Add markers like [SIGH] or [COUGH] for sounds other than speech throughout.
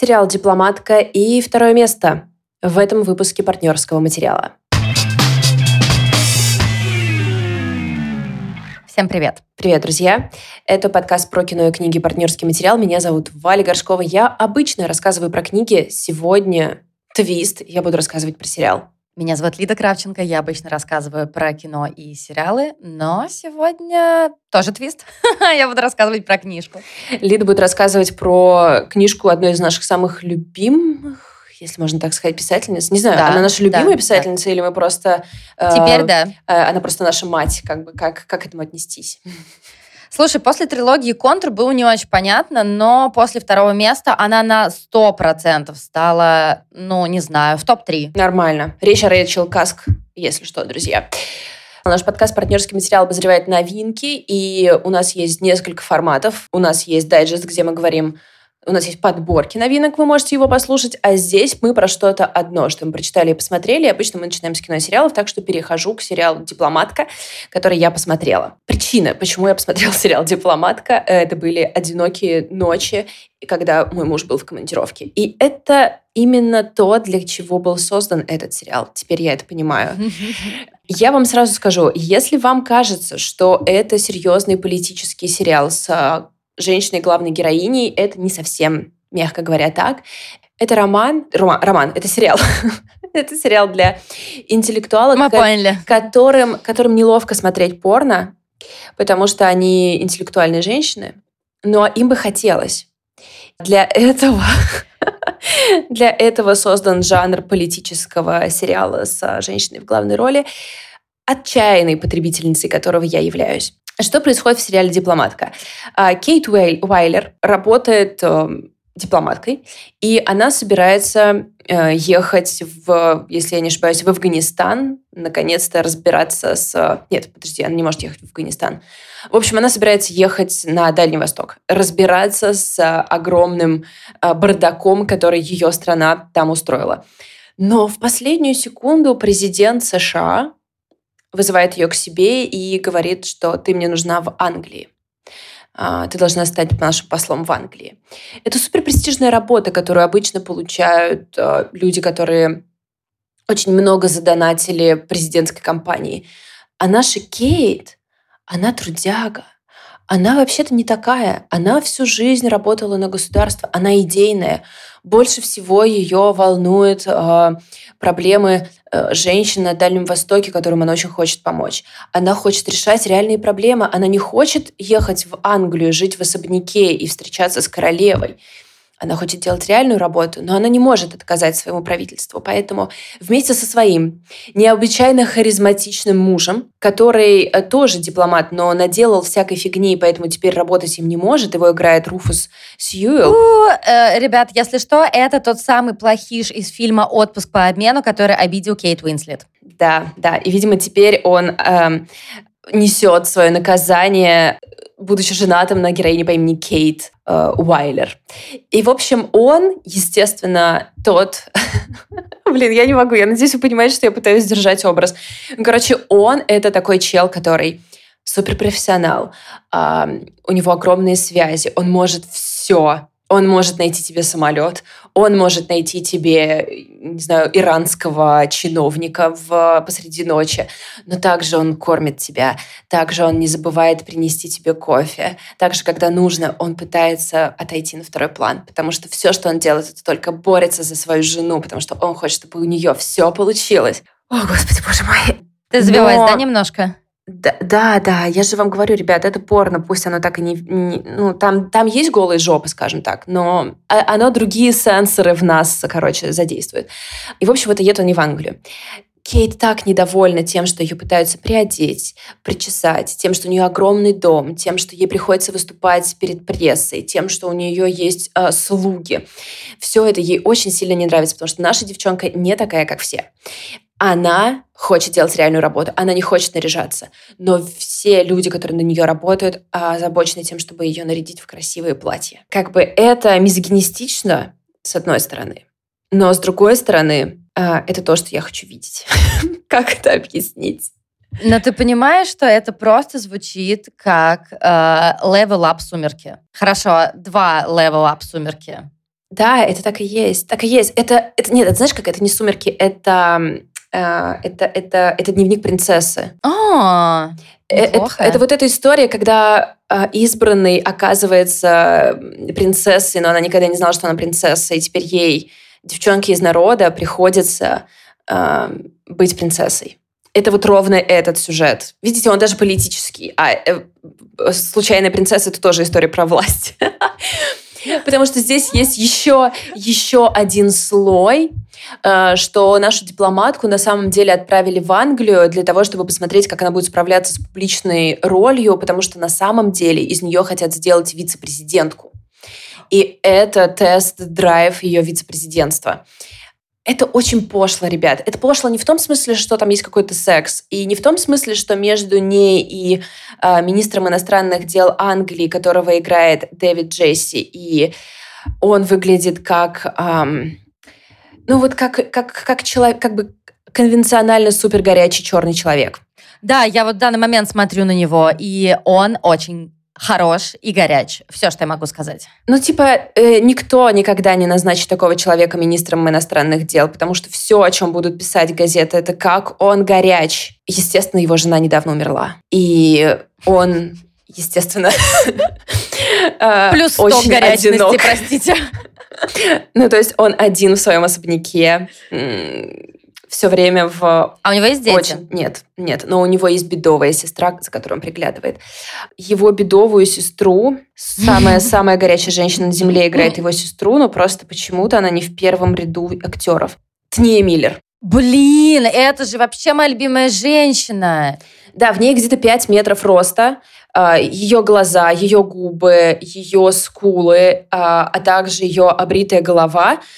сериал «Дипломатка» и второе место в этом выпуске партнерского материала. Всем привет. Привет, друзья. Это подкаст про кино и книги «Партнерский материал». Меня зовут Валя Горшкова. Я обычно рассказываю про книги. Сегодня твист. Я буду рассказывать про сериал. Меня зовут Лида Кравченко, я обычно рассказываю про кино и сериалы, но сегодня тоже твист. [LAUGHS] я буду рассказывать про книжку. Лида будет рассказывать про книжку одной из наших самых любимых, если можно так сказать, писательниц. Не знаю, да, она наша любимая да, писательница да. или мы просто... Теперь э, да. Э, она просто наша мать, как бы, как, как к этому отнестись? Слушай, после трилогии «Контур» было не очень понятно, но после второго места она на 100% стала, ну, не знаю, в топ-3. Нормально. Речь о Рэйчел Каск, если что, друзья. Наш подкаст «Партнерский материал» обозревает новинки, и у нас есть несколько форматов. У нас есть дайджест, где мы говорим у нас есть подборки новинок, вы можете его послушать, а здесь мы про что-то одно, что мы прочитали и посмотрели. Обычно мы начинаем с кино и сериалов, так что перехожу к сериалу «Дипломатка», который я посмотрела. Причина, почему я посмотрела [LAUGHS] сериал «Дипломатка», это были одинокие ночи, когда мой муж был в командировке. И это именно то, для чего был создан этот сериал. Теперь я это понимаю. [LAUGHS] Я вам сразу скажу, если вам кажется, что это серьезный политический сериал с женщиной главной героиней, это не совсем, мягко говоря, так. Это роман, роман, роман это сериал. [LAUGHS] это сериал для интеллектуалов, Мы поняли. Которым, которым неловко смотреть порно, потому что они интеллектуальные женщины, но им бы хотелось. Для этого [LAUGHS] для этого создан жанр политического сериала с женщиной в главной роли, отчаянной потребительницей которого я являюсь. Что происходит в сериале «Дипломатка»? А, Кейт Уайлер работает эм, дипломаткой, и она собирается э, ехать в, если я не ошибаюсь, в Афганистан, наконец-то разбираться с... Нет, подожди, она не может ехать в Афганистан. В общем, она собирается ехать на Дальний Восток, разбираться с огромным э, бардаком, который ее страна там устроила. Но в последнюю секунду президент США вызывает ее к себе и говорит, что ты мне нужна в Англии. А, ты должна стать нашим послом в Англии. Это супер престижная работа, которую обычно получают а, люди, которые очень много задонатили президентской кампании. А наша Кейт, она трудяга. Она вообще-то не такая. Она всю жизнь работала на государство. Она идейная. Больше всего ее волнуют э, проблемы э, женщин на Дальнем Востоке, которым она очень хочет помочь. Она хочет решать реальные проблемы. Она не хочет ехать в Англию, жить в особняке и встречаться с королевой. Она хочет делать реальную работу, но она не может отказать своему правительству. Поэтому вместе со своим необычайно харизматичным мужем, который э, тоже дипломат, но наделал всякой фигни, поэтому теперь работать им не может, его играет Руфус Сьюэлл. Э, ребят, если что, это тот самый плохиш из фильма «Отпуск по обмену», который обидел Кейт Уинслет. Да, да. И, видимо, теперь он эм, несет свое наказание будучи женатым на героине по имени Кейт э, Уайлер. И, в общем, он, естественно, тот... [LAUGHS] Блин, я не могу. Я надеюсь, вы понимаете, что я пытаюсь держать образ. Короче, он — это такой чел, который суперпрофессионал. Э, у него огромные связи. Он может все он может найти тебе самолет, он может найти тебе, не знаю, иранского чиновника в, посреди ночи, но также он кормит тебя, также он не забывает принести тебе кофе, также, когда нужно, он пытается отойти на второй план, потому что все, что он делает, это только борется за свою жену, потому что он хочет, чтобы у нее все получилось. О, Господи, боже мой. Ты сбилась, но... да, немножко? Да, да, я же вам говорю, ребят, это порно, пусть оно так и не... не ну, там, там есть голые жопы, скажем так, но а, оно другие сенсоры в нас, короче, задействует. И, в общем, это едут они в Англию. Кейт так недовольна тем, что ее пытаются приодеть, причесать, тем, что у нее огромный дом, тем, что ей приходится выступать перед прессой, тем, что у нее есть э, слуги. Все это ей очень сильно не нравится, потому что наша девчонка не такая, как все она хочет делать реальную работу, она не хочет наряжаться. Но все люди, которые на нее работают, озабочены тем, чтобы ее нарядить в красивые платья. Как бы это мизогинистично, с одной стороны. Но с другой стороны, а, это то, что я хочу видеть. [LAUGHS] Как это объяснить? Но ты понимаешь, что это просто звучит как э, level up сумерки. Хорошо, два up сумерки. Да, это так и есть. Так и есть. Это, это нет, это знаешь, как это не сумерки, это э, это, это, это дневник принцессы. А, это, это вот эта история, когда э, избранный оказывается принцессой, но она никогда не знала, что она принцесса, и теперь ей, девчонке из народа, приходится э, быть принцессой. Это вот ровно этот сюжет. Видите, он даже политический. А э, случайная принцесса это тоже история про власть. [LAUGHS] Потому что здесь есть еще, еще один слой, э, что нашу дипломатку на самом деле отправили в Англию для того, чтобы посмотреть, как она будет справляться с публичной ролью, потому что на самом деле из нее хотят сделать вице-президентку. И это тест-драйв ее вице-президентства это очень пошло, ребят. Это пошло не в том смысле, что там есть какой-то секс, и не в том смысле, что между ней и э, министром иностранных дел Англии, которого играет Дэвид Джесси, и он выглядит как, эм, ну вот как, как, как человек, как бы конвенционально супер горячий черный человек. Да, я вот в данный момент смотрю на него, и он очень хорош и горяч. Все, что я могу сказать. Ну, типа, э, никто никогда не назначит такого человека министром иностранных дел, потому что все, о чем будут писать газеты, это как он горяч. Естественно, его жена недавно умерла. И он, естественно, [LAUGHS] э, Плюс 100 очень горячности, простите. [LAUGHS] Ну, то есть он один в своем особняке все время в... А у него есть дети? Очень... Нет, нет. Но у него есть бедовая сестра, за которой он приглядывает. Его бедовую сестру, самая-самая [LAUGHS] горячая женщина на земле играет [LAUGHS] его сестру, но просто почему-то она не в первом ряду актеров. Тния Миллер. Блин, это же вообще моя любимая женщина. Да, в ней где-то 5 метров роста. А, ее глаза, ее губы, ее скулы, а, а также ее обритая голова –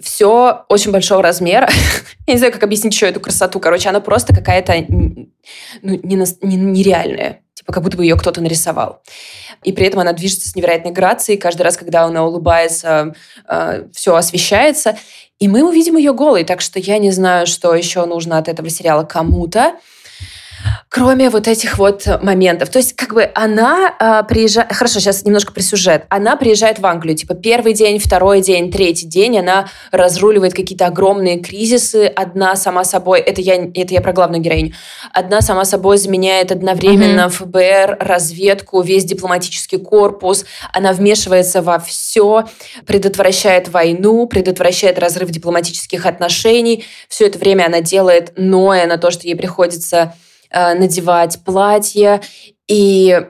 все очень большого размера. [LAUGHS] Я не знаю, как объяснить еще эту красоту. Короче, она просто какая-то ну, нереальная. Типа, как будто бы ее кто-то нарисовал. И при этом она движется с невероятной грацией. Каждый раз, когда она улыбается, э, все освещается. И мы увидим ее голой. Так что я не знаю, что еще нужно от этого сериала кому-то кроме вот этих вот моментов. То есть как бы она э, приезжает... Хорошо, сейчас немножко про сюжет. Она приезжает в Англию, типа первый день, второй день, третий день, она разруливает какие-то огромные кризисы, одна сама собой... Это я, это я про главную героиню. Одна сама собой заменяет одновременно mm-hmm. ФБР, разведку, весь дипломатический корпус. Она вмешивается во все, предотвращает войну, предотвращает разрыв дипломатических отношений. Все это время она делает ноя на то, что ей приходится надевать платье. И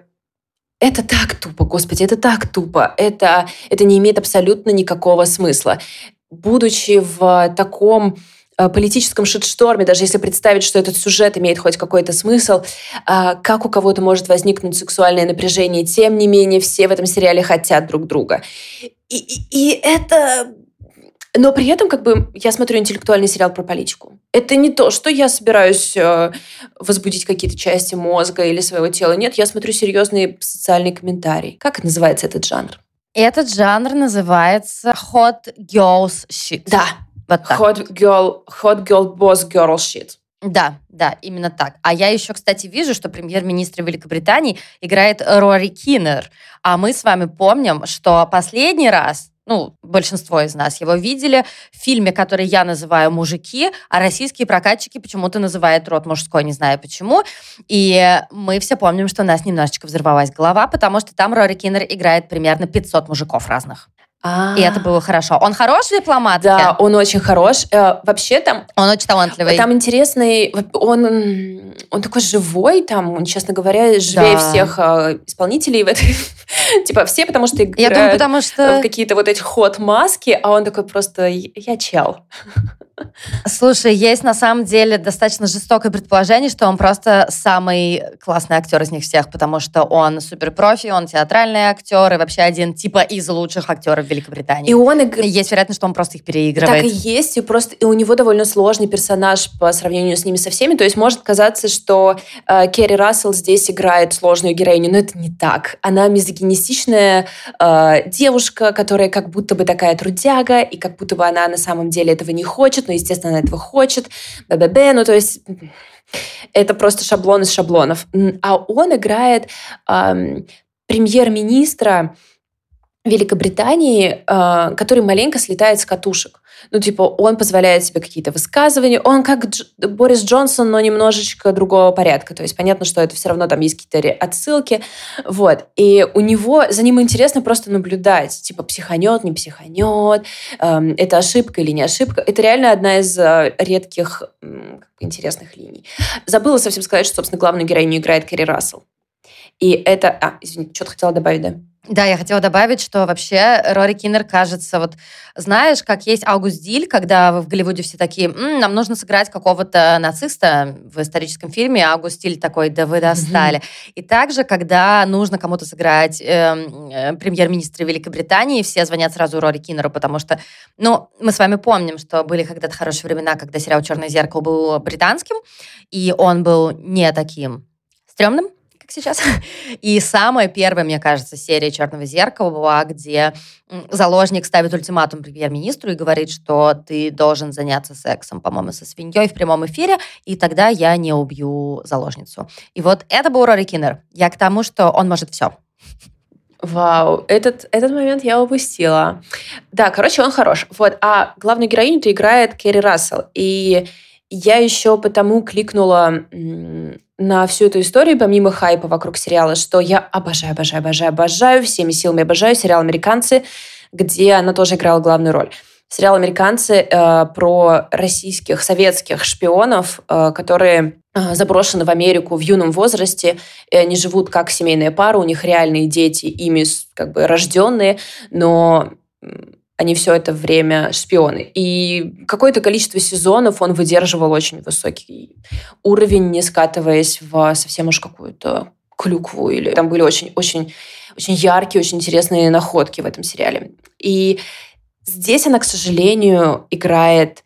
это так тупо, господи, это так тупо. Это, это не имеет абсолютно никакого смысла. Будучи в таком э, политическом шитшторме, даже если представить, что этот сюжет имеет хоть какой-то смысл, э, как у кого-то может возникнуть сексуальное напряжение, тем не менее все в этом сериале хотят друг друга. И, и, и это но при этом как бы я смотрю интеллектуальный сериал про политику. Это не то, что я собираюсь э, возбудить какие-то части мозга или своего тела. Нет, я смотрю серьезные социальные комментарии. Как называется этот жанр? Этот жанр называется hot girls shit. Да. Вот так. Hot girl, hot girl boss girl shit. Да, да, именно так. А я еще, кстати, вижу, что премьер-министр Великобритании играет Рори Киннер. А мы с вами помним, что последний раз ну, большинство из нас его видели, в фильме, который я называю «Мужики», а российские прокатчики почему-то называют «Род мужской», не знаю почему. И мы все помним, что у нас немножечко взорвалась голова, потому что там Рори Киннер играет примерно 500 мужиков разных. А-а-а. И это было хорошо. Он хорош дипломат? Да, он очень хорош. Э, вообще там... Он очень талантливый. Там интересный... Он, он такой живой, там, он, честно говоря, живее да. всех э, исполнителей в этой... [LAUGHS] типа все, потому что играют Я думаю, потому что... в какие-то вот эти ход-маски, а он такой просто... Я чел. Слушай, есть на самом деле достаточно жестокое предположение, что он просто самый классный актер из них всех, потому что он суперпрофи, он театральный актер и вообще один типа из лучших актеров Великобритании. И он игр... есть вероятность, что он просто их переигрывает. Так и есть, и просто и у него довольно сложный персонаж по сравнению с ними со всеми. То есть может казаться, что э, Керри Рассел здесь играет сложную героиню, но это не так. Она мизогинистичная э, девушка, которая как будто бы такая трудяга, и как будто бы она на самом деле этого не хочет, но, естественно, она этого хочет, б-б-б, ну, то есть это просто шаблон из шаблонов. А он играет эм, премьер-министра, Великобритании, э, который маленько слетает с катушек. Ну, типа, он позволяет себе какие-то высказывания. Он как Дж- Борис Джонсон, но немножечко другого порядка. То есть понятно, что это все равно там есть какие-то отсылки. Вот. И у него, за ним интересно просто наблюдать. Типа, психанет, не психанет, э, это ошибка или не ошибка. Это реально одна из э, редких э, интересных линий. Забыла совсем сказать, что, собственно, главную героиню играет Керри Рассел. И это... А, извините, что-то хотела добавить, да? Да, я хотела добавить, что вообще Рори Киннер кажется, вот знаешь, как есть Аугуст Диль, когда в Голливуде все такие, М, нам нужно сыграть какого-то нациста в историческом фильме, а Аугуст Диль такой, да вы достали. Mm-hmm. И также, когда нужно кому-то сыграть эм, э, премьер-министра Великобритании, все звонят сразу Рори Киннеру, потому что, ну, мы с вами помним, что были когда-то хорошие времена, когда сериал «Черное зеркало» был британским, и он был не таким стрёмным, сейчас. [LAUGHS] И самая первая, мне кажется, серия «Черного зеркала» была, где заложник ставит ультиматум премьер-министру и говорит, что ты должен заняться сексом, по-моему, со свиньей в прямом эфире, и тогда я не убью заложницу. И вот это был Рори Киннер. Я к тому, что он может все. Вау, этот, этот момент я упустила. Да, короче, он хорош. Вот, а главную героиню-то играет Керри Рассел. И я еще потому кликнула на всю эту историю, помимо хайпа вокруг сериала, что я обожаю, обожаю, обожаю, обожаю, всеми силами обожаю сериал «Американцы», где она тоже играла главную роль. Сериал «Американцы» э, про российских, советских шпионов, э, которые э, заброшены в Америку в юном возрасте, и они живут как семейная пара, у них реальные дети, ими как бы рожденные, но они все это время шпионы. И какое-то количество сезонов он выдерживал очень высокий уровень, не скатываясь в совсем уж какую-то клюкву. Или там были очень, очень, яркие, очень интересные находки в этом сериале. И здесь она, к сожалению, играет...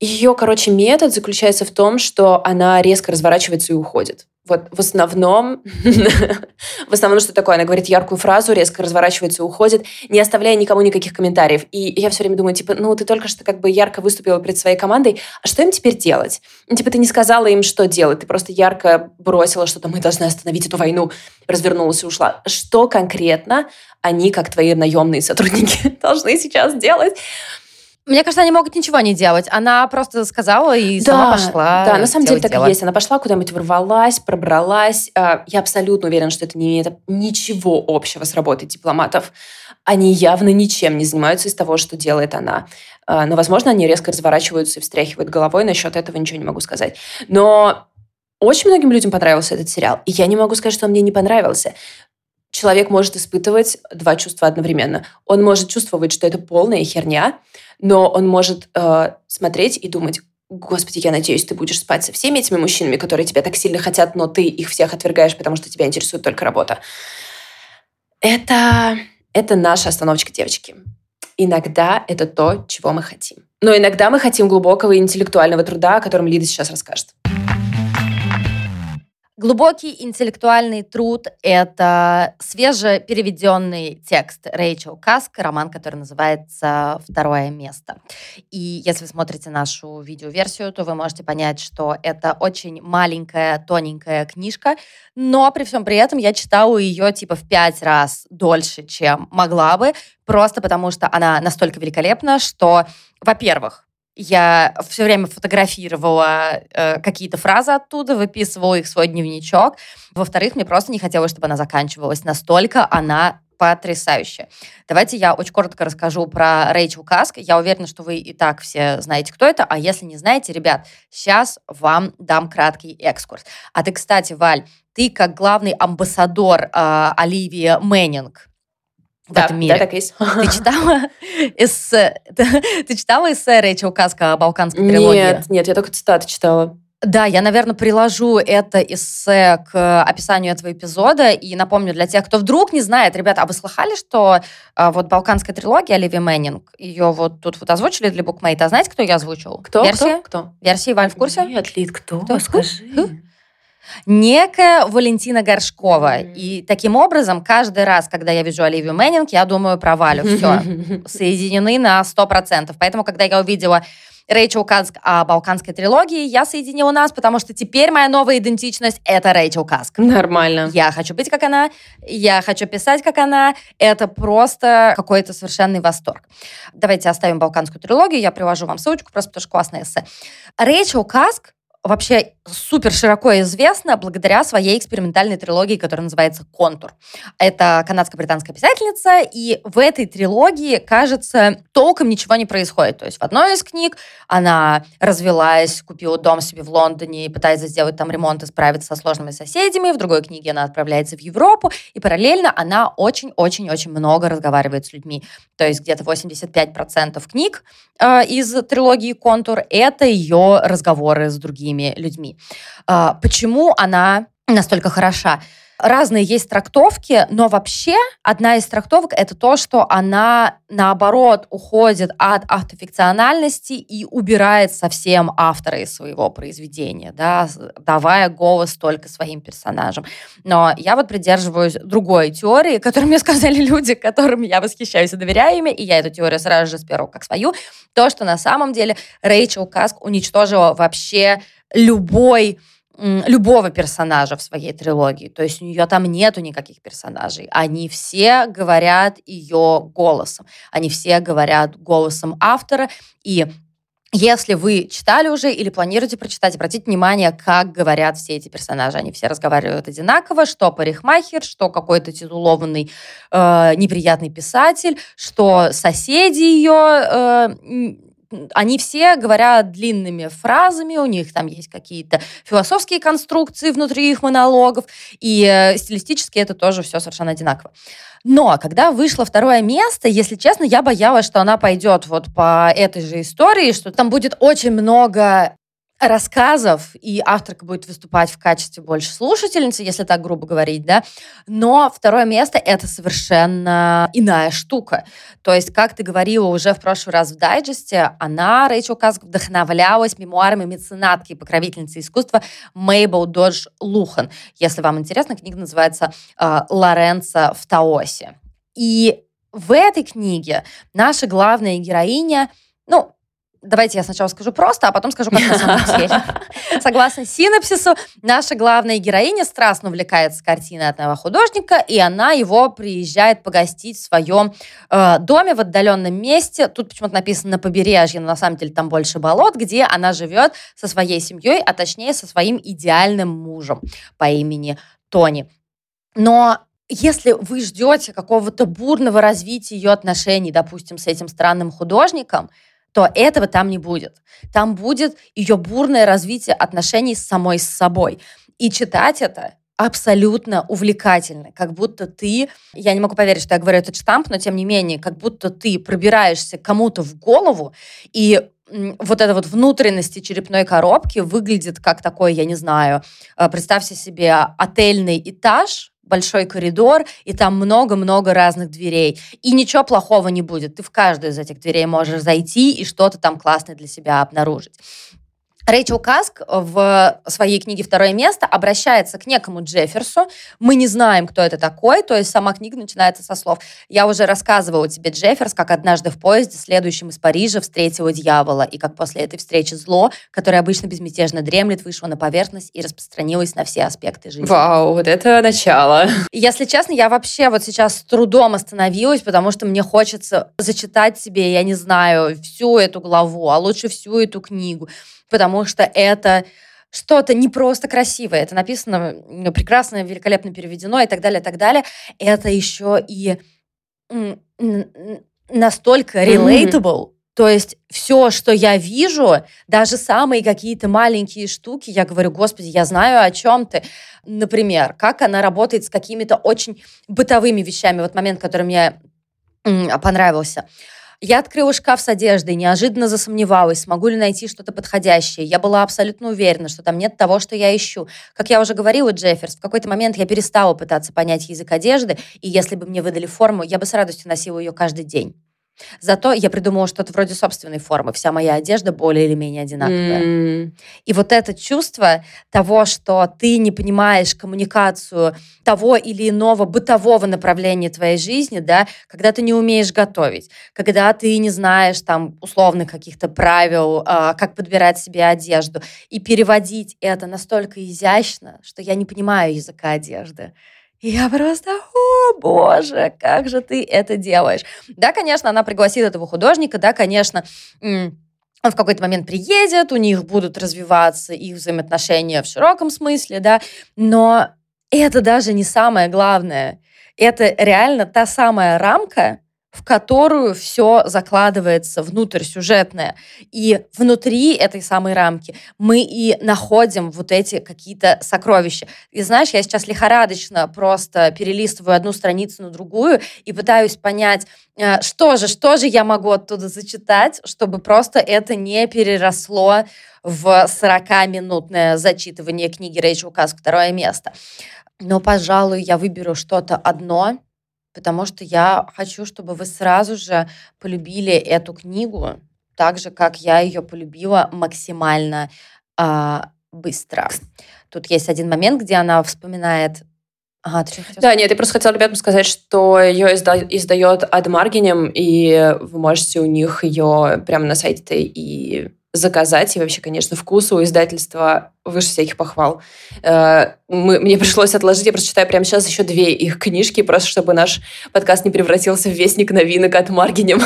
Ее, короче, метод заключается в том, что она резко разворачивается и уходит вот в основном, [LAUGHS] в основном, что такое? Она говорит яркую фразу, резко разворачивается и уходит, не оставляя никому никаких комментариев. И я все время думаю, типа, ну, ты только что как бы ярко выступила перед своей командой, а что им теперь делать? Ну, типа, ты не сказала им, что делать, ты просто ярко бросила что-то, мы должны остановить эту войну, развернулась и ушла. Что конкретно они, как твои наемные сотрудники, [LAUGHS] должны сейчас делать? Мне кажется, они могут ничего не делать. Она просто сказала и да, сама пошла. Да, на самом деле так дело. и есть. Она пошла куда-нибудь, ворвалась, пробралась. А, я абсолютно уверена, что это не имеет ничего общего с работой дипломатов. Они явно ничем не занимаются из того, что делает она. А, но, возможно, они резко разворачиваются и встряхивают головой. Насчет этого ничего не могу сказать. Но очень многим людям понравился этот сериал. И я не могу сказать, что он мне не понравился человек может испытывать два чувства одновременно. Он может чувствовать, что это полная херня, но он может э, смотреть и думать, Господи, я надеюсь, ты будешь спать со всеми этими мужчинами, которые тебя так сильно хотят, но ты их всех отвергаешь, потому что тебя интересует только работа. Это, это наша остановочка, девочки. Иногда это то, чего мы хотим. Но иногда мы хотим глубокого интеллектуального труда, о котором Лида сейчас расскажет. Глубокий интеллектуальный труд — это свежепереведенный текст Рэйчел Каск, роман, который называется «Второе место». И если вы смотрите нашу видеоверсию, то вы можете понять, что это очень маленькая, тоненькая книжка, но при всем при этом я читала ее типа в пять раз дольше, чем могла бы, просто потому что она настолько великолепна, что, во-первых, я все время фотографировала э, какие-то фразы оттуда, выписывала их в свой дневничок. Во-вторых, мне просто не хотелось, чтобы она заканчивалась. Настолько она потрясающая. Давайте я очень коротко расскажу про Рэйчел Каск. Я уверена, что вы и так все знаете, кто это. А если не знаете, ребят, сейчас вам дам краткий экскурс. А ты, кстати, Валь, ты как главный амбассадор э, Оливии Мэннинг, в да, этом мире. Да, так есть. [LAUGHS] Ты читала эссе, [LAUGHS] ты читала эссе Рэйчел Каска о балканской трилогии? Нет, нет, я только цитаты читала. Да, я, наверное, приложу это эссе к описанию этого эпизода. И напомню для тех, кто вдруг не знает, ребята, а вы слыхали, что а, вот «Балканская трилогия» Оливии Мэннинг, ее вот тут вот озвучили для букмейта. А знаете, кто ее озвучил? Кто? Версия? Кто? кто? Версия, Валь, в курсе? Нет, Лид, кто? кто? Скажи. Некая Валентина Горшкова. Mm-hmm. И таким образом, каждый раз, когда я вижу Оливию Мэннинг, я думаю про Валю. [LAUGHS] Все, соединены на 100%. Поэтому, когда я увидела Рэйчел Каск о балканской трилогии, я соединила нас, потому что теперь моя новая идентичность — это Рэйчел Каск. Нормально. Я хочу быть как она, я хочу писать как она. Это просто какой-то совершенный восторг. Давайте оставим балканскую трилогию, я привожу вам ссылочку, просто потому что классное эссе. Рэйчел Каск вообще супер широко известна благодаря своей экспериментальной трилогии, которая называется «Контур». Это канадско-британская писательница, и в этой трилогии, кажется, толком ничего не происходит. То есть в одной из книг она развелась, купила дом себе в Лондоне и пытается сделать там ремонт и справиться со сложными соседями. В другой книге она отправляется в Европу, и параллельно она очень-очень-очень много разговаривает с людьми. То есть где-то 85% книг э, из трилогии «Контур» — это ее разговоры с другими людьми. Э, почему она настолько хороша? Разные есть трактовки, но вообще одна из трактовок это то, что она наоборот уходит от автофикциональности и убирает совсем автора из своего произведения, да, давая голос только своим персонажам. Но я вот придерживаюсь другой теории, которую мне сказали люди, которым я восхищаюсь и доверяю ими, и я эту теорию сразу же сперу как свою, то, что на самом деле Рэйчел Каск уничтожила вообще любой любого персонажа в своей трилогии. То есть у нее там нету никаких персонажей. Они все говорят ее голосом. Они все говорят голосом автора. И если вы читали уже или планируете прочитать, обратите внимание, как говорят все эти персонажи. Они все разговаривают одинаково, что парикмахер, что какой-то титулованный э, неприятный писатель, что соседи ее э, они все говорят длинными фразами, у них там есть какие-то философские конструкции внутри их монологов, и э, стилистически это тоже все совершенно одинаково. Но когда вышло второе место, если честно, я боялась, что она пойдет вот по этой же истории, что там будет очень много рассказов, и авторка будет выступать в качестве больше слушательницы, если так грубо говорить, да, но второе место — это совершенно иная штука. То есть, как ты говорила уже в прошлый раз в дайджесте, она, Рэйчел Каск, вдохновлялась мемуарами меценатки и покровительницы искусства Мейбл Додж Лухан. Если вам интересно, книга называется э, «Лоренцо в Таосе». И в этой книге наша главная героиня, ну, Давайте я сначала скажу просто, а потом скажу, как на самом деле. [LAUGHS] Согласно синопсису, наша главная героиня страстно увлекается картиной одного художника, и она его приезжает погостить в своем э, доме в отдаленном месте. Тут почему-то написано на побережье, но на самом деле там больше болот, где она живет со своей семьей, а точнее со своим идеальным мужем по имени Тони. Но если вы ждете какого-то бурного развития ее отношений, допустим, с этим странным художником, то этого там не будет. Там будет ее бурное развитие отношений с самой с собой. И читать это абсолютно увлекательно, как будто ты, я не могу поверить, что я говорю этот штамп, но тем не менее, как будто ты пробираешься кому-то в голову, и вот эта вот внутренности черепной коробки выглядит как такой, я не знаю, э, представьте себе отельный этаж, большой коридор, и там много-много разных дверей. И ничего плохого не будет. Ты в каждую из этих дверей можешь зайти и что-то там классное для себя обнаружить. Рэйчел Каск в своей книге «Второе место» обращается к некому Джефферсу. Мы не знаем, кто это такой, то есть сама книга начинается со слов «Я уже рассказывала тебе, Джефферс, как однажды в поезде, следующем из Парижа, встретила дьявола, и как после этой встречи зло, которое обычно безмятежно дремлет, вышло на поверхность и распространилось на все аспекты жизни». Вау, вот это начало. [LAUGHS] Если честно, я вообще вот сейчас с трудом остановилась, потому что мне хочется зачитать себе, я не знаю, всю эту главу, а лучше всю эту книгу потому что это что-то не просто красивое, это написано прекрасно, великолепно переведено и так далее, и так далее. Это еще и настолько relatable, mm-hmm. То есть все, что я вижу, даже самые какие-то маленькие штуки, я говорю, господи, я знаю, о чем ты. Например, как она работает с какими-то очень бытовыми вещами. Вот момент, который мне понравился. Я открыла шкаф с одеждой, неожиданно засомневалась, смогу ли найти что-то подходящее. Я была абсолютно уверена, что там нет того, что я ищу. Как я уже говорила, Джефферс, в какой-то момент я перестала пытаться понять язык одежды, и если бы мне выдали форму, я бы с радостью носила ее каждый день. Зато я придумала что-то вроде собственной формы. Вся моя одежда более или менее одинаковая. М. И вот это чувство того, что ты не понимаешь коммуникацию того или иного бытового направления твоей жизни, да, когда ты не умеешь готовить, когда ты не знаешь там условных каких-то правил, а, как подбирать себе одежду, и переводить это настолько изящно, что я не понимаю языка одежды. И я просто, о боже, как же ты это делаешь. Да, конечно, она пригласит этого художника, да, конечно, он в какой-то момент приедет, у них будут развиваться их взаимоотношения в широком смысле, да, но это даже не самое главное. Это реально та самая рамка, в которую все закладывается внутрь сюжетное. И внутри этой самой рамки мы и находим вот эти какие-то сокровища. И знаешь, я сейчас лихорадочно просто перелистываю одну страницу на другую и пытаюсь понять, э, что же, что же я могу оттуда зачитать, чтобы просто это не переросло в 40-минутное зачитывание книги Рэйчел Каск «Второе место». Но, пожалуй, я выберу что-то одно, потому что я хочу, чтобы вы сразу же полюбили эту книгу, так же, как я ее полюбила максимально а, быстро. Тут есть один момент, где она вспоминает... Ага, ты что хотела Да, нет, я просто хотела ребятам сказать, что ее изда- издает Ад Маргинем, и вы можете у них ее прямо на сайте и заказать. И вообще, конечно, вкус у издательства выше всяких похвал. Э, мы- мне пришлось отложить, я просто читаю прямо сейчас еще две их книжки, просто чтобы наш подкаст не превратился в вестник новинок от Маргинем.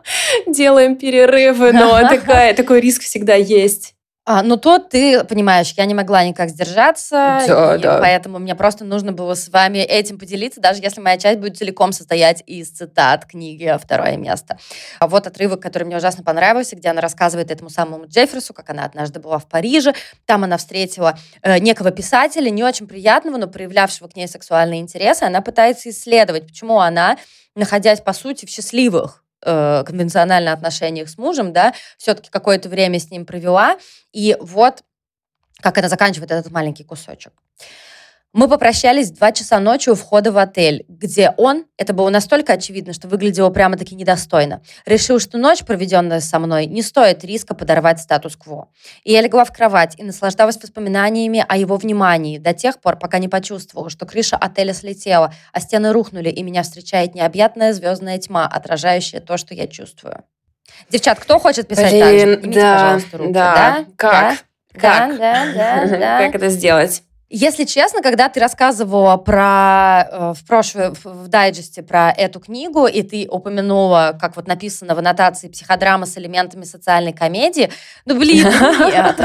[LAUGHS] Делаем перерывы, но [LAUGHS] такая, такой риск всегда есть. А, ну тут ты понимаешь, я не могла никак сдержаться, Да, и да. поэтому мне просто нужно было с вами этим поделиться, даже если моя часть будет целиком состоять из цитат книги «Второе место». А вот отрывок, который мне ужасно понравился, где она рассказывает этому самому Джефферсу, как она однажды была в Париже, там она встретила э, некого писателя, не очень приятного, но проявлявшего к ней сексуальный интерес, и она пытается исследовать, почему она, находясь, по сути, в счастливых э, конвенционально отношениях с мужем, да, все-таки какое-то время с ним провела, и вот как она заканчивает этот маленький кусочек. Мы попрощались в 2 часа ночи у входа в отель, где он, это было настолько очевидно, что выглядело прямо-таки недостойно, решил, что ночь, проведенная со мной, не стоит риска подорвать статус-кво. И я легла в кровать и наслаждалась воспоминаниями о его внимании до тех пор, пока не почувствовала, что крыша отеля слетела, а стены рухнули, и меня встречает необъятная звездная тьма, отражающая то, что я чувствую. Девчат, кто хочет писать так же? Блин, Поднимите, да, пожалуйста, руки. да. Да? Как? Да? Как? Да, да, да, [LAUGHS] да. Как это сделать? Если честно, когда ты рассказывала про э, в прошлом в, в дайджесте про эту книгу, и ты упомянула, как вот написано в аннотации психодрама с элементами социальной комедии, ну блин, [LAUGHS] нет.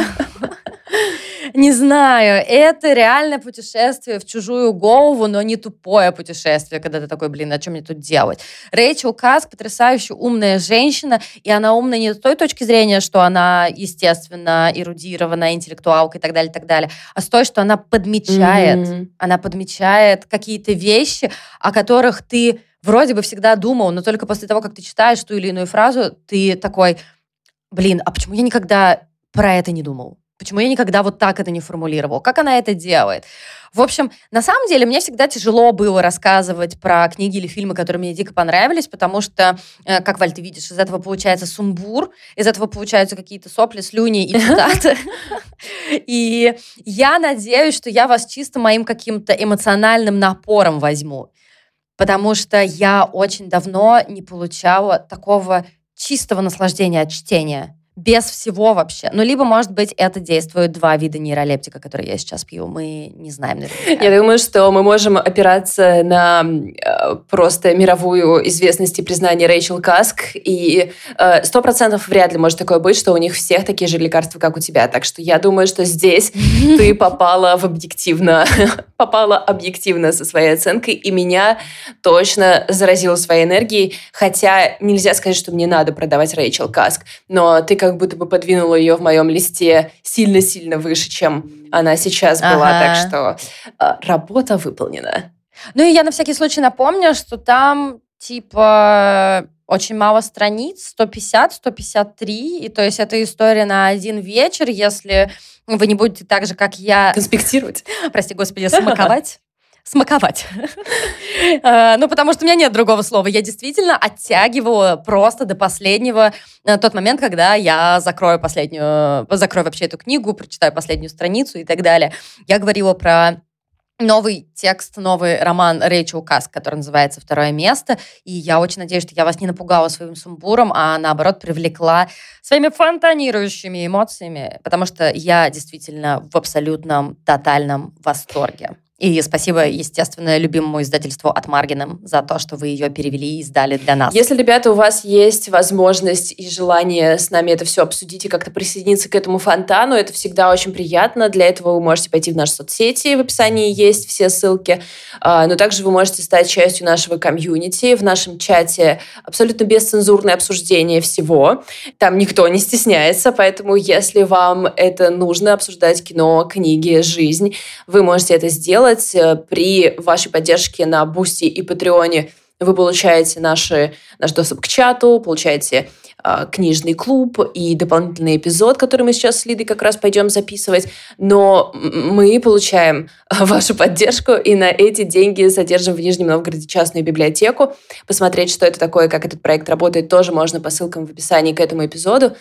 Не знаю, это реальное путешествие в чужую голову, но не тупое путешествие, когда ты такой, блин, а что мне тут делать? Рэйчел Каск потрясающе умная женщина, и она умная не с той точки зрения, что она, естественно, эрудирована, интеллектуалка и так далее, и так далее, а с той, что она подмечает, Мгм. она подмечает какие-то вещи, о которых ты вроде бы всегда думал, но только после того, как ты читаешь ту или иную фразу, ты такой, блин, а почему я никогда про это не думал? Почему я никогда вот так это не формулировал? Как она это делает? В общем, на самом деле, мне всегда тяжело было рассказывать про книги или фильмы, которые мне дико понравились, потому что, э, как, Валь, ты видишь, из этого получается сумбур, из этого получаются какие-то сопли, слюни и цитаты. И я надеюсь, что я вас чисто моим каким-то эмоциональным напором возьму, потому что я очень давно не получала такого чистого наслаждения от чтения. Без всего вообще. Ну, либо, может быть, это действуют два вида нейролептика, которые я сейчас пью. Мы не знаем наверняка. Я думаю, что мы можем опираться на э, просто мировую известность и признание Рэйчел Каск, и э, сто процентов вряд ли может такое быть, что у них всех такие же лекарства, как у тебя. Так что я думаю, что здесь [LAUGHS] ты попала в объективно, [LAUGHS] попала объективно со своей оценкой, и меня точно заразила своей энергией, хотя нельзя сказать, что мне надо продавать Рэйчел Каск, но ты как будто бы подвинула ее в моем листе сильно-сильно выше, чем она сейчас была, Ага. так что э, работа выполнена. Ну и я на всякий случай напомню, что там типа очень мало страниц, 150, 153, и то есть это история на один вечер, если вы не будете так же, как я, Конспектировать. [LAUGHS] прости господи, смаковать, смаковать. [LAUGHS] Э, ну, потому что у меня нет другого слова. Я действительно оттягиваю просто до последнего э, тот момент, когда я закрою последнюю, закрою вообще эту книгу, прочитаю последнюю страницу и так далее. Я говорила про новый текст, новый роман Рэйчел Каск, который называется «Второе место». И я очень надеюсь, что я вас не напугала своим сумбуром, а наоборот привлекла своими фонтанирующими эмоциями, потому что я действительно в абсолютном тотальном восторге. И спасибо, естественно, любимому издательству от Маргином за то, что вы ее перевели и издали для нас. Если, ребята, у вас есть возможность и желание с нами это все обсудить и как-то присоединиться к этому фонтану, это всегда очень приятно. Для этого вы можете пойти в наши соцсети, в описании есть все ссылки. А, но также вы можете стать частью нашего комьюнити. В нашем чате абсолютно бесцензурное обсуждение всего. Там никто не стесняется, поэтому если вам это нужно, обсуждать кино, книги, жизнь, вы можете это сделать делать. Э, при вашей поддержке на Бусти и Патреоне вы получаете наши, наш доступ к чату, получаете э, книжный клуб и дополнительный эпизод, который мы сейчас с Лидой как раз пойдем записывать. Но мы получаем вашу поддержку и на эти деньги содержим в Нижнем Новгороде частную библиотеку. Посмотреть, что это такое, как этот проект работает, тоже можно по ссылкам в описании к этому эпизоду.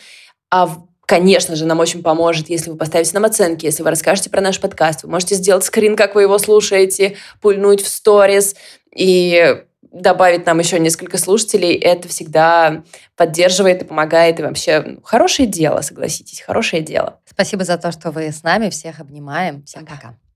А Конечно же, нам очень поможет, если вы поставите нам оценки, если вы расскажете про наш подкаст. Вы можете сделать скрин, как вы его слушаете, пульнуть в сторис и добавить нам еще несколько слушателей. Это всегда поддерживает и помогает. И вообще ну, хорошее дело, согласитесь, хорошее дело. Спасибо за то, что вы с нами. Всех обнимаем. Всем пока. пока.